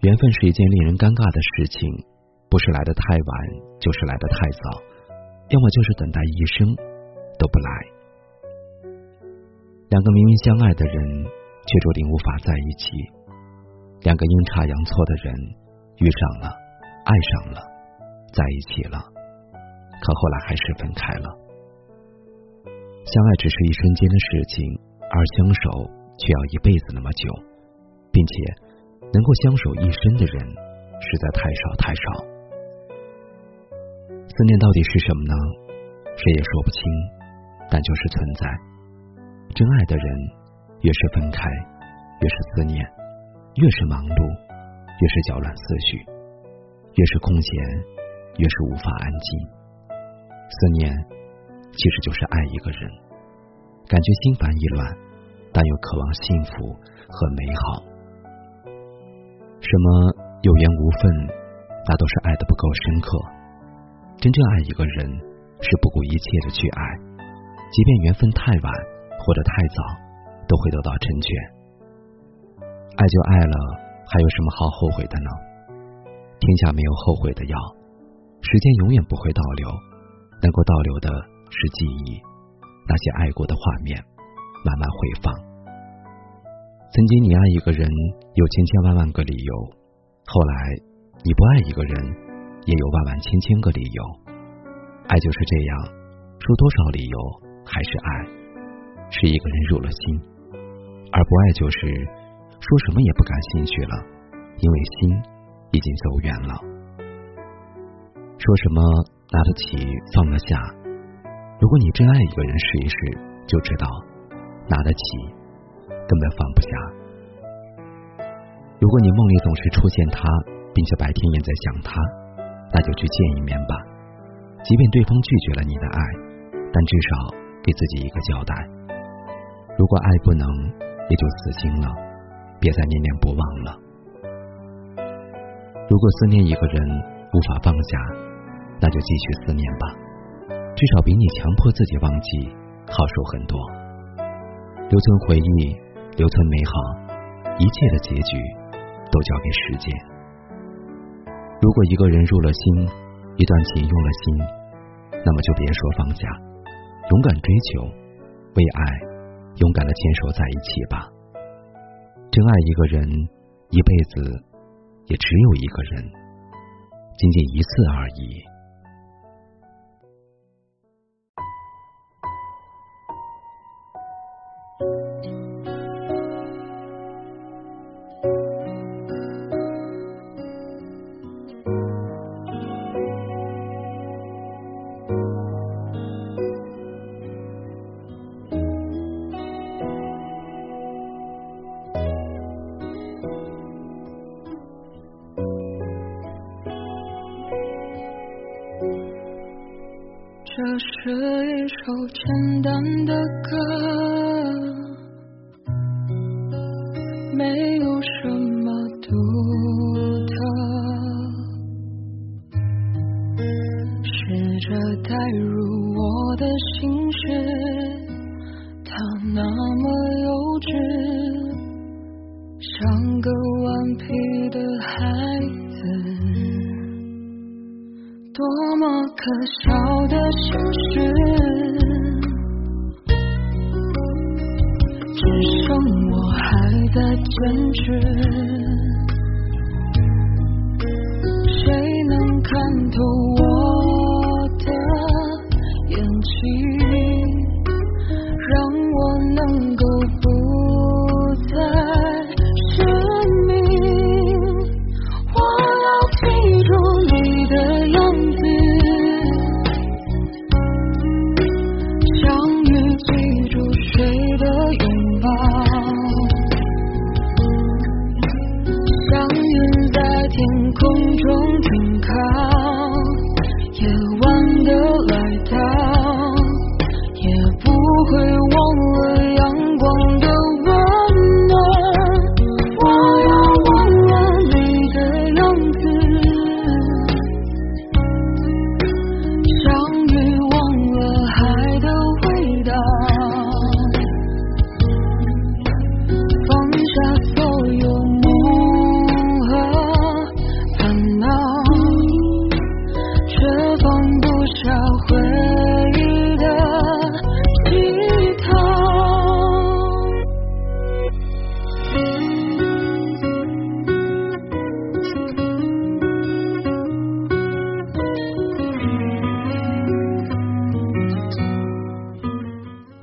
缘分是一件令人尴尬的事情，不是来的太晚，就是来的太早，要么就是等待一生都不来。两个明明相爱的人，却注定无法在一起；两个阴差阳错的人，遇上了，爱上了，在一起了，可后来还是分开了。相爱只是一瞬间的事情，而相守却要一辈子那么久，并且。能够相守一生的人实在太少太少。思念到底是什么呢？谁也说不清，但就是存在。真爱的人，越是分开，越是思念；越是忙碌，越是搅乱思绪；越是空闲，越是无法安静。思念其实就是爱一个人，感觉心烦意乱，但又渴望幸福和美好。什么有缘无分，那都是爱的不够深刻。真正爱一个人，是不顾一切的去爱，即便缘分太晚或者太早，都会得到成全。爱就爱了，还有什么好后悔的呢？天下没有后悔的药，时间永远不会倒流，能够倒流的是记忆，那些爱过的画面，慢慢回放。曾经你爱一个人有千千万万个理由，后来你不爱一个人也有万万千千个理由。爱就是这样，说多少理由还是爱，是一个人入了心；而不爱就是说什么也不感兴趣了，因为心已经走远了。说什么拿得起放得下，如果你真爱一个人，试一试就知道拿得起。根本放不下。如果你梦里总是出现他，并且白天也在想他，那就去见一面吧。即便对方拒绝了你的爱，但至少给自己一个交代。如果爱不能，也就死心了，别再念念不忘了。如果思念一个人无法放下，那就继续思念吧，至少比你强迫自己忘记好受很多。留存回忆。留存美好，一切的结局都交给时间。如果一个人入了心，一段情用了心，那么就别说放下，勇敢追求，为爱勇敢的牵手在一起吧。真爱一个人，一辈子也只有一个人，仅仅一次而已。这是一首简单的歌，没有什么独可笑的心事，只剩我还在坚持。谁能看透我的眼睛，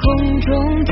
空中